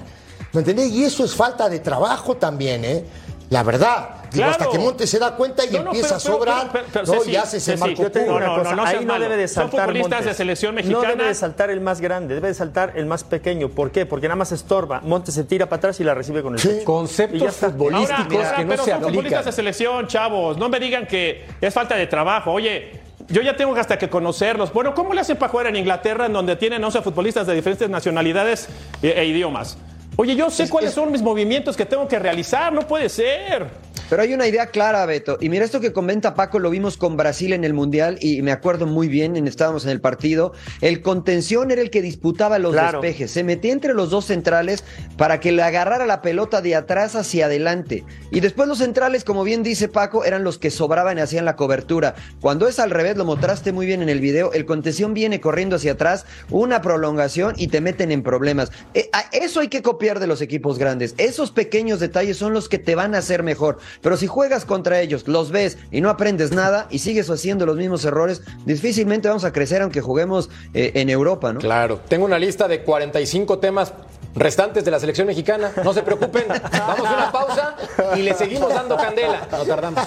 ¿Me entendés? Y eso es falta de trabajo también, ¿eh? La verdad. Digo, Claro. hasta que Montes se da cuenta y No, no, empieza pero- a sobrar. pero- pero- ¿no? Ceci, y haces el Ceci, marco cubro. una cosa, no ahí no debe de Son saltar futbolistas Montes. de selección No mexicana. debe de saltar el más grande, debe de saltar el más pequeño. ¿Por qué? Porque nada más estorba. Montes se tira para atrás y la recibe con el pecho. Conceptos futbolísticos Ahora, que no pero se son futbolistas de aplican. selección, chavos. No me digan que es falta de trabajo. Oye, yo ya tengo hasta que conocerlos. Bueno, ¿cómo le hacen para jugar en Inglaterra, en donde tienen 11 futbolistas de diferentes nacionalidades e, e idiomas? Oye, yo sé cuáles son mis movimientos que tengo que realizar. No puede ser. Pero hay una idea clara, Beto. Y mira, esto que comenta Paco lo vimos con Brasil en el Mundial y me acuerdo muy bien, en- estábamos en el partido. El contención era el que disputaba los Claro. despejes. Se metía entre los dos centrales para que le agarrara la pelota de atrás hacia adelante. Y después los centrales, como bien dice Paco, eran los que sobraban y hacían la cobertura. Cuando es al revés, lo mostraste muy bien en el video, el contención viene corriendo hacia atrás, una prolongación y te meten en problemas. Eh, eso hay que copiar de los equipos grandes. Esos pequeños detalles son los que te van a hacer mejor. Pero si juegas contra ellos, los ves y no aprendes nada y sigues haciendo los mismos errores, difícilmente vamos a crecer aunque juguemos eh, en Europa, ¿no? Claro, tengo una lista de 45 temas restantes de la selección mexicana. No se preocupen, vamos a una pausa y le seguimos dando candela. No tardamos.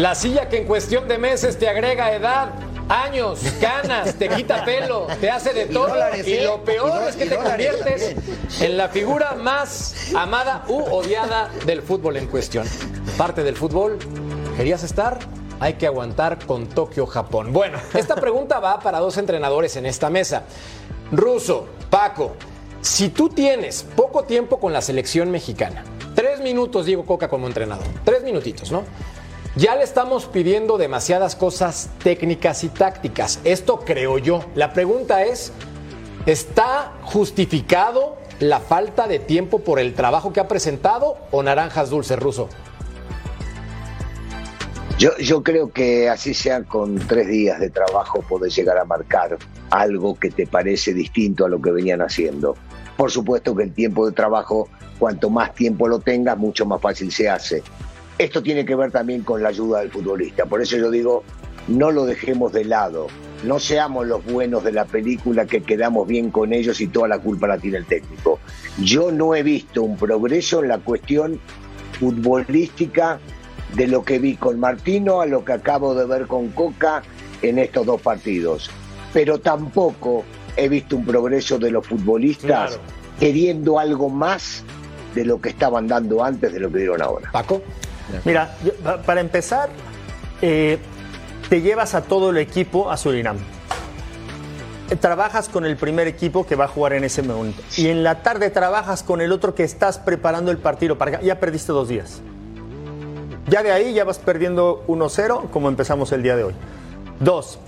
La silla que en cuestión de meses te agrega edad, años, canas, te quita pelo, te hace de Y todo. dólares, Y ¿eh? lo peor Y es que te dólares conviertes en la figura más amada u odiada del fútbol en cuestión. Parte del fútbol, ¿querías estar? Hay que aguantar con Tokio, Japón. Bueno, esta pregunta va para dos entrenadores en esta mesa. Ruso, Paco, si tú tienes poco tiempo con la selección mexicana, tres minutos, Diego Coca como entrenador, tres minutitos, ¿no? Ya le estamos pidiendo demasiadas cosas técnicas y tácticas. Esto creo yo. La pregunta es, ¿está justificado la falta de tiempo por el trabajo que ha presentado o naranjas dulces, Ruso? Yo, yo creo que así sea con tres días de trabajo podés llegar a marcar algo que te parece distinto a lo que venían haciendo. Por supuesto que el tiempo de trabajo, cuanto más tiempo lo tengas, mucho más fácil se hace. Esto tiene que ver también con la ayuda del futbolista. Por eso yo digo, no lo dejemos de lado. no seamos los buenos de la película que quedamos bien con ellos y toda la culpa la tiene el técnico. Yo no he visto un progreso en la cuestión futbolística de lo que vi con Martino a lo que acabo de ver con Coca en estos dos partidos. Pero tampoco he visto un progreso de los futbolistas Claro. queriendo algo más de lo que estaban dando antes de lo que dieron ahora. Paco. Mira, para empezar, eh, te llevas a todo el equipo a Surinam. Trabajas con el primer equipo que va a jugar en ese momento. Y en la tarde trabajas con el otro que estás preparando el partido. Para, ya perdiste dos días. Ya de ahí ya vas perdiendo 1-0 como empezamos el día de hoy. Dos,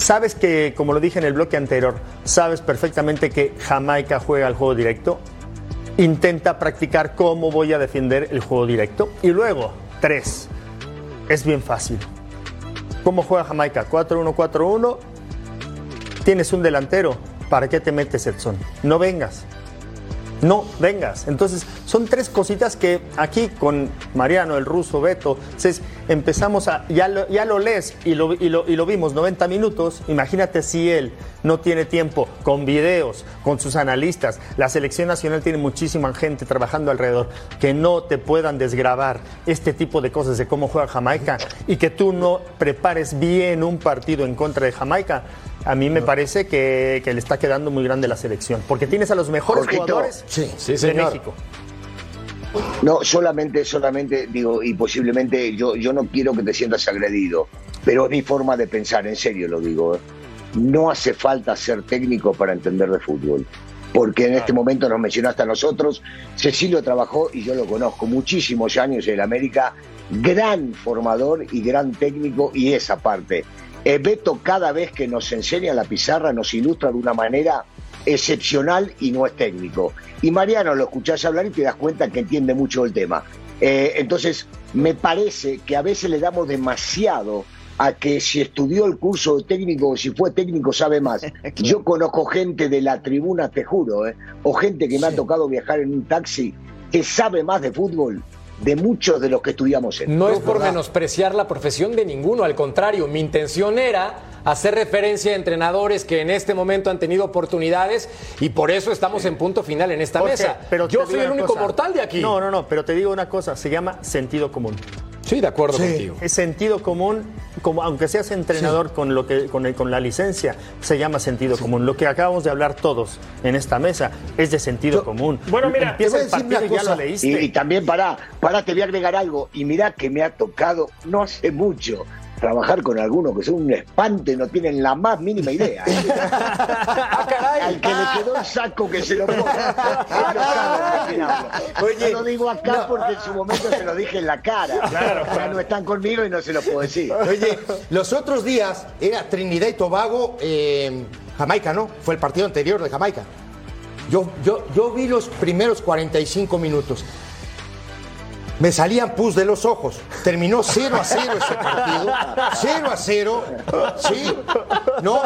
sabes que, como lo dije en el bloque anterior, sabes perfectamente que Jamaica juega al juego directo. Intenta practicar cómo voy a defender el juego directo. Y luego, tres, es bien fácil. ¿Cómo juega Jamaica? 4-1-4-1. Tienes un delantero. ¿Para qué te metes, Edson? No vengas. No vengas. Entonces, son tres cositas que aquí con Mariano, el ruso, Beto, entonces, empezamos a. Ya lo, ya lo lees y lo, y, lo, y lo vimos 90 minutos. Imagínate si él no tiene tiempo con videos, con sus analistas. La selección nacional tiene muchísima gente trabajando alrededor que no te puedan desgrabar este tipo de cosas de cómo juega Jamaica y que tú no prepares bien un partido en contra de Jamaica. A mí me parece que, que le está quedando muy grande la selección, porque tienes a los mejores Jorgito, jugadores Sí. Sí, de señor. México. No, solamente, solamente digo, y posiblemente yo, yo no quiero que te sientas agredido, pero es mi forma de pensar, en serio lo digo. ¿eh? No hace falta ser técnico para entender de fútbol, porque en este momento nos mencionaste a nosotros, Cecilio trabajó, y yo lo conozco, muchísimos años en el América, gran formador y gran técnico, y esa parte. Eh, Beto cada vez que nos enseña la pizarra nos ilustra de una manera excepcional y no es técnico. Y Mariano lo escuchás hablar y te das cuenta que entiende mucho el tema. Eh, entonces, me parece que a veces le damos demasiado a que si estudió el curso de técnico o si fue técnico sabe más. Yo conozco gente de la tribuna, te juro, eh, o gente que me ha tocado viajar en un taxi que sabe más de fútbol de muchos de los que estudiamos en. No es por menospreciar la profesión de ninguno, al contrario, mi intención era hacer referencia a entrenadores que en este momento han tenido oportunidades y por eso estamos en punto final en esta Jorge, mesa. pero Yo soy el único cosa. mortal de aquí. No, no, no, pero te digo una cosa, se llama sentido común. Sí, de acuerdo Sí. contigo. Es sentido común, como aunque seas entrenador con lo que con, el- con la licencia, se llama sentido común. Lo que acabamos de hablar todos en esta mesa es de sentido común. Bueno, mira, empieza te el voy a decir partido y una ya lo leíste. y también para, para te voy a agregar algo. Y mirá que me ha tocado no hace mucho trabajar con algunos que son un espanto y no tienen la más mínima idea. ¿eh? ¡Ah, caray! Al que le quedó el saco que se lo ponga. Hablo. Oye, no lo digo acá porque en su momento se lo dije en la cara. Claro, Ya claro. no están conmigo y no se lo puedo decir. Oye, los otros días era Trinidad y Tobago, eh, Jamaica, ¿no? Fue el partido anterior de Jamaica. Yo, yo, yo vi los primeros 45 minutos. Me salían pus de los ojos. Terminó 0 a 0 ese partido. 0 a 0. Sí. No.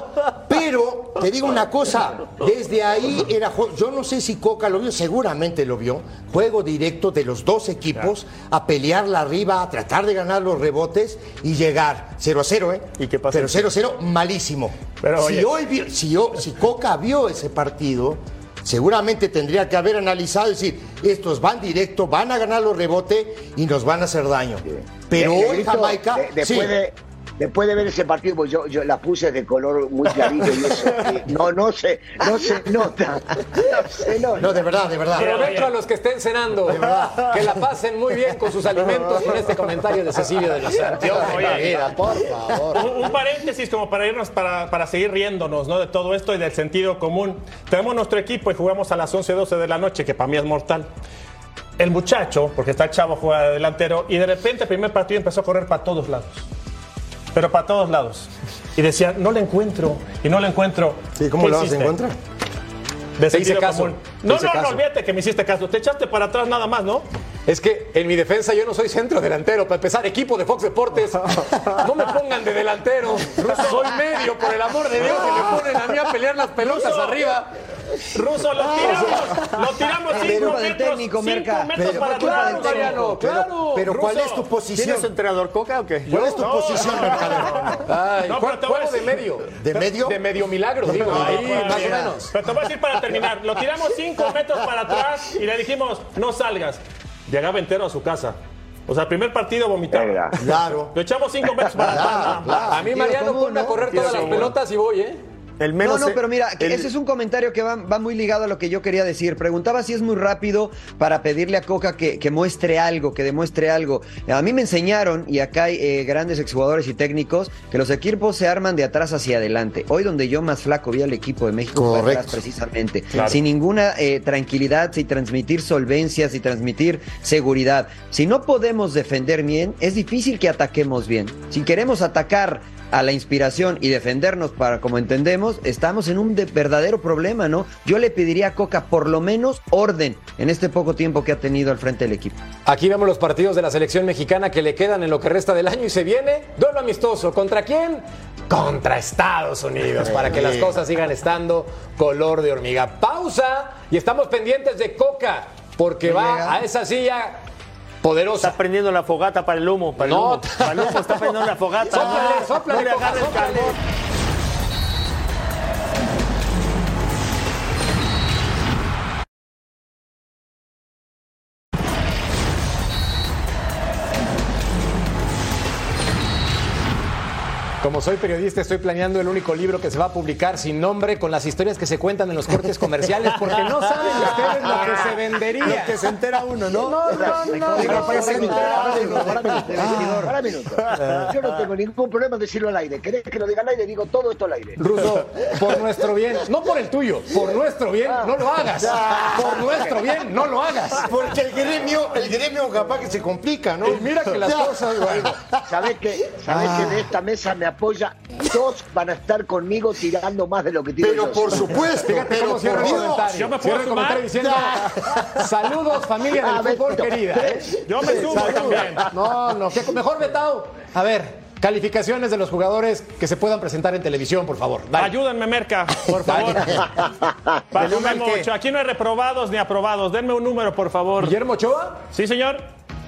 Pero te digo una cosa. Desde ahí era. Yo no sé si Coca lo vio, seguramente lo vio. Juego directo de los dos equipos a pelearla arriba, a tratar de ganar los rebotes y llegar 0 a 0, ¿eh? ¿Y qué pasa? Pero 0 a 0, malísimo. Pero, si, oye. hoy si, yo- si Coca vio ese partido, seguramente tendría que haber analizado y decir, estos van directo, van a ganar los rebotes y nos van a hacer daño. Pero hoy Jamaica, de- después, sí. de, después de ver ese partido, pues yo, yo la puse de color muy clarito y eso. eh, no, no se, no se nota. No se nota. No, de verdad, de verdad. Provecho a los que estén cenando. Que la pasen muy bien con sus alimentos con este comentario de Cecilio de los Santos. Por favor. Un, un paréntesis como para irnos, para, para seguir riéndonos ¿no? de todo esto y del sentido común. Tenemos nuestro equipo y jugamos a las 11, 12 de la noche, que para mí es mortal. El muchacho, porque está chavo, juega de delantero, y de repente el primer partido empezó a correr para todos lados. Pero para todos lados. Y decía, no le encuentro, y no le encuentro. Sí, ¿Cómo ¿Qué lo vas a encontrar? De Te hice caso, común. No, hice no, caso. no, olvídate que me hiciste caso. Te echaste para atrás nada más, ¿no? Es que en mi defensa yo no soy centro delantero. Para empezar, equipo de Fox Deportes. No me pongan de delantero. Soy medio, por el amor de Dios. Y me ponen a mí a pelear las pelotas Ruso. arriba. Ruso, lo tiramos. Lo tiramos Es cinco metros. técnico, cinco Merca. metros Pero para. Mariano. Pero, Claro. pero ¿cuál Ruso. es tu posición? ¿Tienes entrenador Coca o qué? ¿Cuál es tu No, posición? Ay, No, jue- pero te voy a juego de medio. ¿De medio? De medio milagro, digo. No, ahí, más o menos. Pero te voy a decir para terminar. Lo tiramos cinco metros para atrás y le dijimos, no salgas. Llegaba entero a su casa. O sea, primer partido vomitaba. Venga. Claro. Lo echamos cinco metros para atrás. A mí, Mariano, ponme a correr todas las pelotas y voy, ¿eh? El menos no, no, pero mira, el- ese es un comentario que va, va muy ligado a lo que yo quería decir. Preguntaba si es muy rápido para pedirle a Coca que, que muestre algo, que demuestre algo. A mí me enseñaron, y acá hay eh, grandes exjugadores y técnicos, que los equipos se arman de atrás hacia adelante. Hoy donde yo más flaco vi al equipo de México fue Correcto. atrás precisamente. Claro. Sin ninguna eh, tranquilidad, sin transmitir solvencia, sin transmitir seguridad. Si no podemos defender bien, es difícil que ataquemos bien. Si queremos atacar a la inspiración y defendernos para como entendemos, estamos en un de- verdadero problema, ¿no? Yo le pediría a Coca por lo menos orden en este poco tiempo que ha tenido al frente del equipo. Aquí vemos los partidos de la selección mexicana que le quedan en lo que resta del año y se viene duelo amistoso. ¿Contra quién? Contra Estados Unidos, para que las cosas sigan estando color de hormiga. Pausa y estamos pendientes de Coca, porque No va llega. a esa silla Está poderosa. prendiendo la fogata para el humo. Para el No. humo, para el humo está prendiendo la fogata. Sóplale, No, sóplale, no le Como soy periodista, estoy planeando el único libro que se va a publicar sin nombre, con las historias que se cuentan en los cortes comerciales, porque no saben ustedes lo que se vendería. Lo que se entera uno, ¿no? No, no, no. Digo, que se entera uno. Para un minuto. Yo no tengo ningún problema en decirlo al aire. ¿Querés que lo diga al aire? Digo todo esto al aire. Ruso, por nuestro bien, no por el tuyo, por nuestro bien, no lo hagas. Por nuestro bien, no lo hagas. Porque el gremio, el gremio capaz que se complica, ¿no? Y mira que las cosas, bueno. ¿Sabés que, sabés que de esta mesa me apoya? Dos van a estar conmigo tirando más de lo que tiro Pero yo. por supuesto, Fíjate pero cómo cierra por el Dios. comentario. ¿Yo me puedo Cierra el sumar? comentario diciendo saludos familia Ah, del fútbol Beto. querida. ¿eh? Yo me sumo también. No, no, que mejor Betao. A ver, calificaciones de los jugadores que se puedan presentar en televisión, por favor. Dale. Ayúdenme, Merca, por favor. Bajo ¿Del uno al Memo qué? Ochoa. Aquí no hay reprobados ni aprobados. Denme un número, por favor. Guillermo Ochoa. Sí, señor.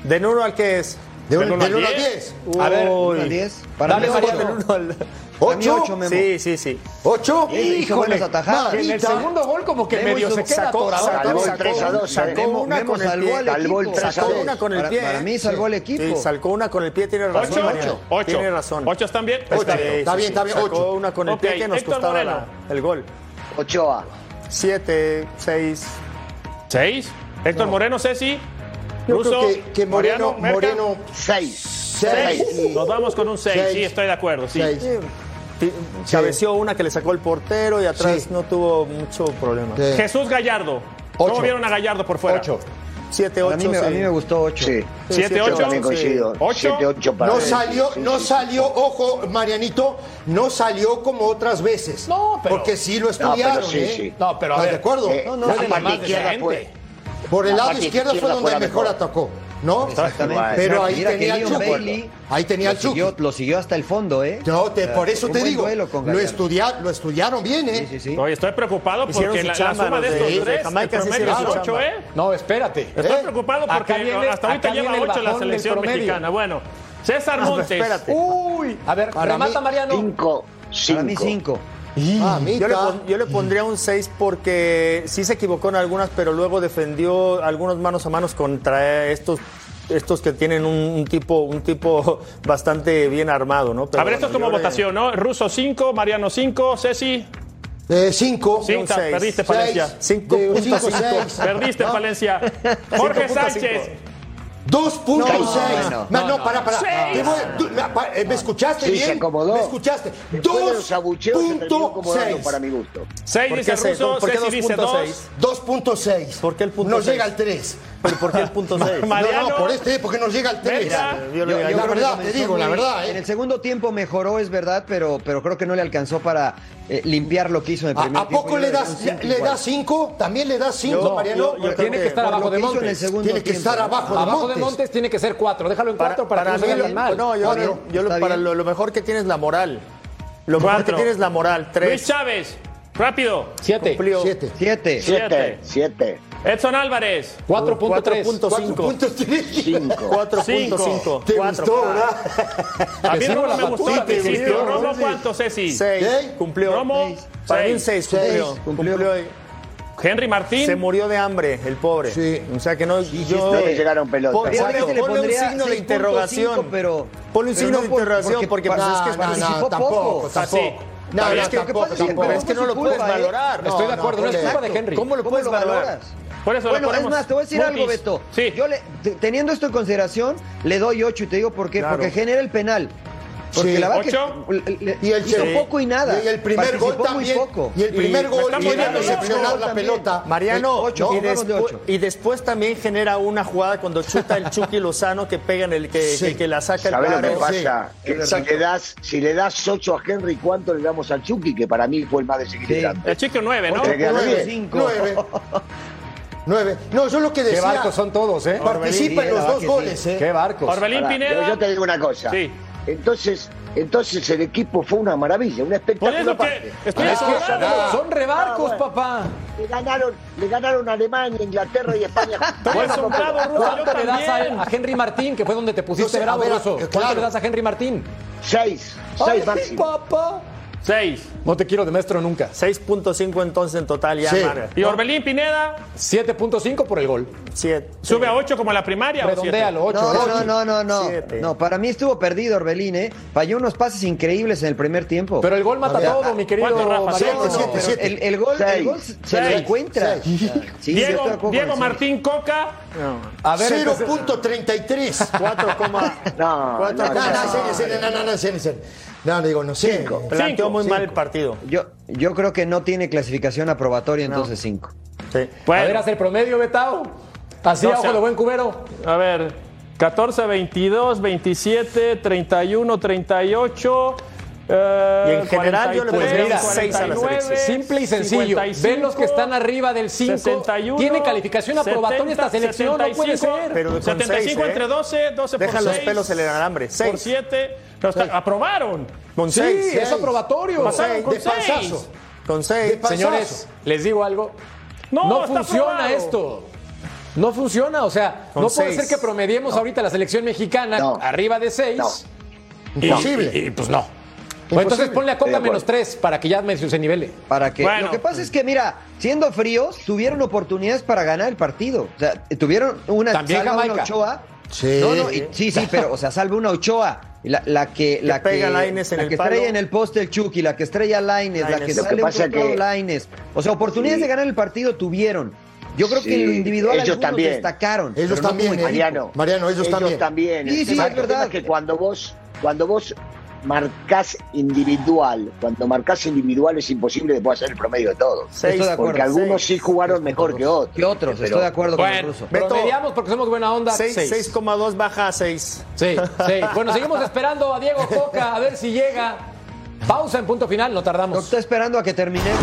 ¿De uno al qué es? De Del un- uno del al 1 al diez. 10. A ver, Uno al diez. Para Dale, mí, Mariano. ocho. Del uno al- Para mí, ¿Ocho? ocho, Memo. Sí, sí, sí. ¿Ocho? Hizo buenas atajadas. Que en el segundo gol como que Memo medio se queda sacó- atorado. El sacó- 3 a 2. sacó. Memo, una Memo con el pie. el Sacó una con el Para- pie. para mí salvó al equipo. Sí, salcó una con el pie, tiene razón. Ocho. Mariano. Ocho. Tiene razón. ¿Ocho están bien? Ocho. Está bien. Está bien, está bien, Sacó ocho. una con el pie que nos costaba el gol. Ochoa. Siete, seis. ¿Seis? Héctor Moreno, Ceci. Yo creo que, que Moreno. Moreno 6. seis. Seis. Nos vamos con un 6. Seis. Sí, estoy de acuerdo. Sí. Seis. Cabeció una que le sacó el portero y atrás Sí. no tuvo mucho problema. Sí. Jesús Gallardo. ¿Cómo Ocho. vieron a Gallardo por fuera? Ocho. Siete, A ocho, mí, me, a sí. mí me gustó ocho. Sí. Siete, Yo ocho. también Sí. coincido. Ocho. 7, 8 para No él. salió, Sí, no sí, salió, ojo, Marianito, no salió como otras veces. No, pero- Porque sí lo No, estudiaron, pero sí, ¿eh? sí. No, pero a ¿Estás ver, de acuerdo? eh, No, no, La parte izquierda fue- por el lado izquierdo fue donde mejor, atacó, ¿no? Exactamente. Pero ahí tenía, el Bailey, ahí tenía el siguió, lo siguió hasta el fondo, ¿eh? No, te, por eso te digo, lo, estudia, lo estudiaron bien, ¿eh? Sí, sí, sí. Oye, estoy preocupado porque la, chamba, de estos tres, Jamaica el promedio es ¿eh? No, espérate. Estoy preocupado porque hasta ahorita lleva 8 la selección mexicana. Bueno, César Montes. Espérate. Uy, a ver, remata Mariano. 5, 5. Yo le, pon- yo le pondría un 6 porque sí se equivocó en algunas, pero luego defendió algunos manos a manos contra estos estos que tienen un, un tipo un tipo bastante bien armado, ¿no? Pero a ver, esto es como le- votación, ¿no? Russo 5, Mariano 5, Ceci. Eh, cinco. Sí, un ta- seis. perdiste. Palencia. Cinco De un punto cinco, cinco. seis. Perdiste, No. Palencia. Jorge 5.5. Sánchez. 2.6. No, No, no, no, para, para. Seis. Te voy- tú- la- pa- eh, ¿Me escuchaste Sí, bien? se acomodó. ¿Me escuchaste? Después de los abucheos se terminó acomodando 2.6. para mi gusto. 6 ¿Por dice? Russo, ¿Por qué Ceci dice 2. 2.6? 2.6. ¿Por qué el punto No seis? llega al 3. ¿Pero por qué el punto 6? Ma- Mariano. No, no, por este, porque no llega al 3. Venga. Yo le- Yo- yo la verdad, te digo, la verdad, En ¿eh? el segundo tiempo mejoró, es verdad, pero, pero creo que no le alcanzó para eh, limpiar lo que hizo en el primer ¿A, poco le das, un cinco le igual. das 5? ¿También le das 5, Yo- Mariano? yo- yo creo Tiene que que estar abajo de Montes. Tiene que tiempo, estar abajo de Abajo de Montes. Montes tiene que ser 4. Déjalo en Para, 4 para, para que no se mal. yo, yo para lo, lo mejor que tiene es la moral. Lo mejor que Cuatro. tiene es la moral. Luis Tres. Chávez. Rápido. Siete. Cumplió. Siete. Siete. Siete, siete, Edson Álvarez. 4.3. 4.5. puntos tienes? cinco. 4.5. ¿Te Cuatro. gustó, verdad? A mí Romo me gustó. Cecilio. Romo, ¿cuánto, Ceci? 6. ¿Qué? Cumplió. Romo, Para mí un seis. 6. Cumplió. Seis, Cumplió. Henry Martín. Se murió de hambre, el pobre. Sí. O sea que no. yo, No le llegaron pelotas. Ponle, Obviamente le ponle un signo de 6.5, interrogación. pero- ponle un pero signo no de por- interrogación porque, porque pues, es que No, no, participó no, tampoco, poco. tampoco. Así. No, no. Es que tampoco, es que, tampoco. Pero es que no lo puedes culpa, ¿eh? valorar. No, Estoy de no, acuerdo, no, es ponle- culpa de Henry. ¿Cómo lo ¿Cómo puedes lo valorar? valoras? Por eso lo Bueno, es más, te voy a decir Mutis. algo, Beto. Sí. Yo le, te- teniendo esto en consideración, le doy 8 y te digo por qué. Claro. Porque genera el penal. Porque Sí. la verdad ¿Ocho? que Y el hizo sí. poco y nada. Y el primer Participó gol también. muy poco. Y el primer gol y era poniendo recepcionar la pelota. Mariano, Ocho, y, pongamos de despu- ocho. y después también genera una jugada cuando chuta el Chucky Lozano que pega en el que, Sí. que, que la saca el ¿Sabes lo que pasa? sí, Que si le das, si le das 8 a Henry, ¿cuánto le damos al Chucky? Que para mí fue el más desequilibrante. El chico 9, ¿no? Ocho. Le queda Nueve, bien. Cinco. nueve. Nueve. No, yo lo que Qué decía. barcos son todos, ¿eh? Participa en los dos goles, sí. ¿eh? Qué barcos. Orbelín Pará, Pineda. yo, yo te digo una cosa. Sí. Entonces, entonces el equipo fue una maravilla, un Por espectáculo que estoy son rebarcos, Ah, bueno. papá. Le ganaron, le ganaron a Alemania, Inglaterra y España. Estoy asombrado, ¿Cuánto le das a, a Henry Martín, que fue donde te pusiste Entonces, bravo, a ver, Ruso? ¿Cuánto claro. le das a Henry Martín? Seis, Ay, seis máximo. papá. 6. No te quiero de maestro nunca. 6.5 entonces en total ya, Sí. Y Orbelín Pineda 7.5 por el gol. Siete. sube a 8 como la primaria. ¿o siete? Redondéalo, 8. No, no, no, no, no. Siete. No, para mí estuvo perdido Orbelín, ¿eh? Falló unos pases increíbles en el primer tiempo. Pero el gol mata A ver, todo, mi querido ¿cuánto, Rafa? Siete, siete, el, el gol, el gol se se lo encuentra. Sí, Diego, Diego Martín Coca. A ver, entonces- 0.33. 4, No, Cuatro no, No, coma- no, no. no, no, no, digo, no sé. Cinco. planteó Cinco, muy mal el partido. Yo, yo creo que no tiene clasificación aprobatoria, entonces 5. Sí. A Bueno, ver, haz el promedio, Betao. Así, a ojo de buen cubero. a ver. 14, 22, 27, 31, 38. Eh, Y en general yo le 43, pondría seis a la 49, selección. Simple y sencillo. 55, Ven los que están arriba del 5. 61, Tiene calificación aprobatoria esta 70, selección. no puede 75, ser. Pero con 75 seis, ¿eh? entre 12, 12 Deja por los 6, pelos en el alambre. Por Seis. 7. aprobaron. Con sí, 6. es aprobatorio. Pasaron con de panzazo. 6. Con 6. De Señores, les digo algo. No, No, está funciona aprobado. esto. No funciona, o sea, Con no puede ser que promediemos ahorita la selección mexicana No. arriba de 6. No. Imposible. Y, y, pues no. Bueno, entonces ponle a Coca menos 3 para que ya me- se nivele. Para que Bueno. lo que pasa es que mira, siendo fríos, tuvieron oportunidades para ganar el partido. O sea, tuvieron una También salva Jamaica. una Ochoa. Sí. No, no, y- sí, sí, pero o sea, salva una Ochoa. Y La, la que, la pega que, en la el que palo. estrella en el poste el Chucky, la que estrella Laines, la que Lo que sale un que- Lainez. O sea, oportunidades Sí. de ganar el partido tuvieron. Yo creo que en lo individual ellos también. destacaron. Ellos no también, eh. Mariano, Mariano, ellos también. Sí, El sí, es verdad. es que cuando vos, cuando vos marcás individual, cuando marcás individual es imposible después hacer el promedio de todos. Seis. De acuerdo. Porque algunos seis. sí jugaron mejor que otros. Que otros, Pero- estoy de acuerdo con el Bueno, ruso. Beto. promediamos porque somos buena onda. 6, seis. 6,2 baja a 6. Sí, sí. Bueno, seguimos esperando a Diego Coca a ver si llega. Pausa en punto final, no tardamos. estoy esperando a que terminemos.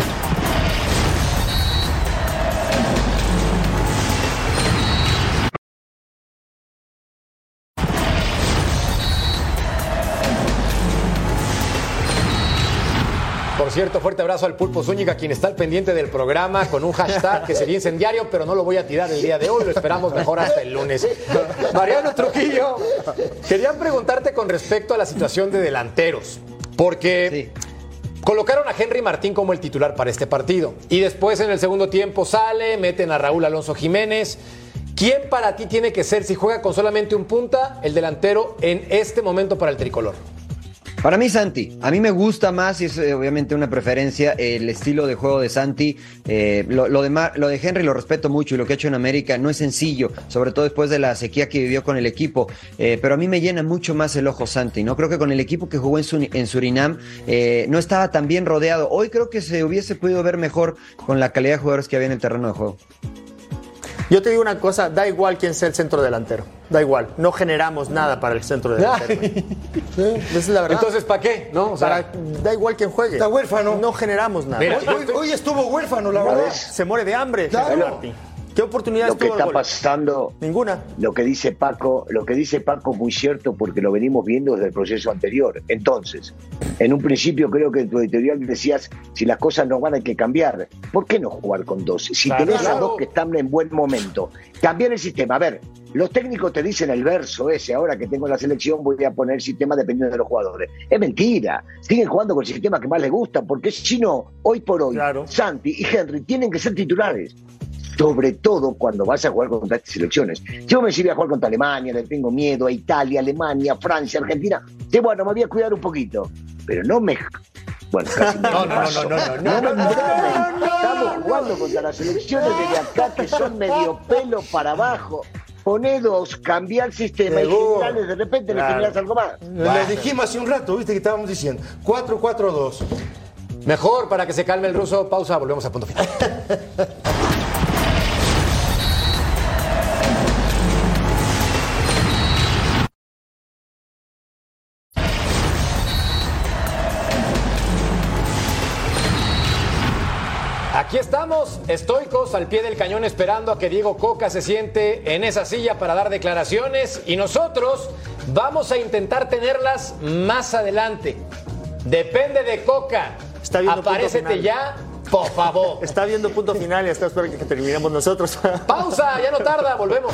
Cierto, fuerte abrazo al Pulpo Zúñiga, quien está al pendiente del programa con un hashtag que sería incendiario, pero no lo voy a tirar el día de hoy, lo esperamos mejor hasta el lunes. Mariano Trujillo, quería preguntarte con respecto a la situación de delanteros, porque colocaron a Henry Martín como el titular para este partido y después en el segundo tiempo sale, meten a Raúl Alonso Jiménez. ¿Quién para ti tiene que ser, si juega con solamente un punta, el delantero en este momento para el tricolor? Para mí, Santi, a mí me gusta más, y es eh, obviamente una preferencia, el estilo de juego de Santi. Eh, lo, de Henry lo respeto mucho y lo que ha hecho en América no es sencillo, sobre todo después de la sequía que vivió con el equipo. Eh, pero a mí me llena mucho más el ojo Santi. No creo que con el equipo que jugó en, en Surinam no estaba tan bien rodeado. Hoy creo que se hubiese podido ver mejor con la calidad de jugadores que había en el terreno de juego. Yo te digo una cosa, da igual quién sea el centro delantero. Da igual. No generamos nada para el centro delantero. Esa es la verdad. Entonces, ¿para qué? ¿No? O sea, Para- da igual quién juegue. Está huérfano. No generamos nada. Mira, Hoy, hoy- hoy estuvo huérfano, la verdad. Se muere de hambre. Claro. Martín. ¿Qué oportunidades lo que tuvo el está gol? pasando, Ninguna. lo que dice Paco, lo que dice Paco es muy cierto porque lo venimos viendo desde el proceso anterior. Entonces, en un principio creo que en tu editorial decías si las cosas no van hay que cambiar. ¿Por qué no jugar con dos? Si Claro. tenés a dos que están en buen momento, cambiar el sistema. A ver, los técnicos te dicen el verso ese, ahora que tengo la selección voy a poner el sistema dependiendo de los jugadores. Es mentira. Siguen jugando con el sistema que más les gusta, porque si no, hoy por hoy, Santi y Henry tienen que ser titulares sobre todo cuando vas a jugar contra estas selecciones. Yo me voy a jugar contra Alemania, le tengo miedo a Italia, Alemania, Francia, Argentina. Sí, bueno, me voy a cuidar un poquito, pero no me... Bueno, casi me No, no, no, no, no, no, no. Estamos jugando contra las selecciones de acá que son medio pelo para abajo. Poné dos, cambiar el sistema y generales, de repente le generas algo más. Le dijimos hace un rato, viste que estábamos diciendo 4-4-2. Mejor para que se calme el ruso. Pausa, volvemos a punto final. Estoicos al pie del cañón esperando a que Diego Coca se siente en esa silla para dar declaraciones y nosotros vamos a intentar tenerlas más adelante. Depende de Coca. Está Aparécete ya, por favor. Está viendo punto final y está esperando que terminemos nosotros. Pausa, ya no tarda, volvemos.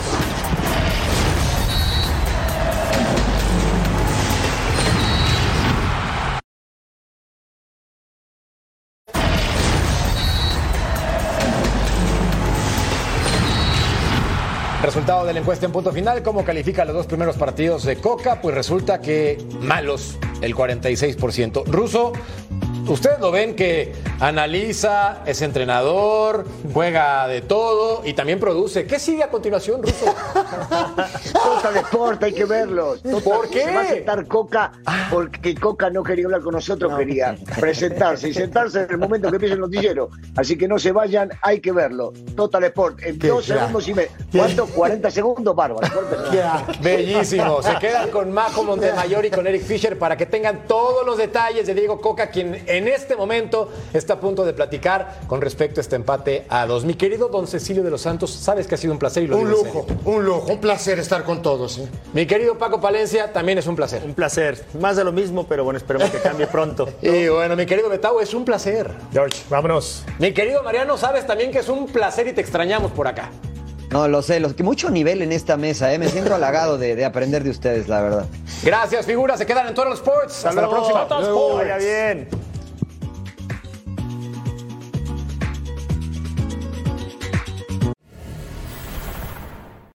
Resultado de la encuesta en punto final, ¿cómo califica los dos primeros partidos de Coca? Pues resulta que malos, el 46%. Ruso, ustedes lo ven que analiza, es entrenador, juega de todo y también produce. ¿Qué sigue a continuación, Ruso? Total Sport, hay que. Total- ¿Por qué? Se va a sentar Coca porque Coca no quería hablar con nosotros, quería presentarse y sentarse en el momento que empiece el noticiero. Así que no se vayan, hay que verlo. Total Sport, en Qué dos crack. segundos y medio. ¿Cuánto? 40 segundos, bárbaro. Bellísimo. Se quedan con Majo Montemayor y con Eric Fisher para que tengan todos los detalles de Diego Coca, quien en este momento está a punto de platicar con respecto a este empate a dos. Mi querido don Cecilio de los Santos, sabes que ha sido un placer y lo Un digo en lujo, serio. un lujo, un placer estar con todos. ¿eh? Mi querido Paco Palencia, también es un placer. Un placer. Más de lo mismo, pero bueno, esperemos que cambie pronto. Y bueno, mi querido Betao, es un placer. George, vámonos. Mi querido Mariano, sabes también que es un placer y te extrañamos por acá. No, lo sé, los que mucho nivel en esta mesa, ¿eh? me siento halagado de, de aprender de ustedes, la verdad. Gracias, figuras. Se quedan en Total Sports. Hasta la luego. próxima. Total Sports. Vaya bien.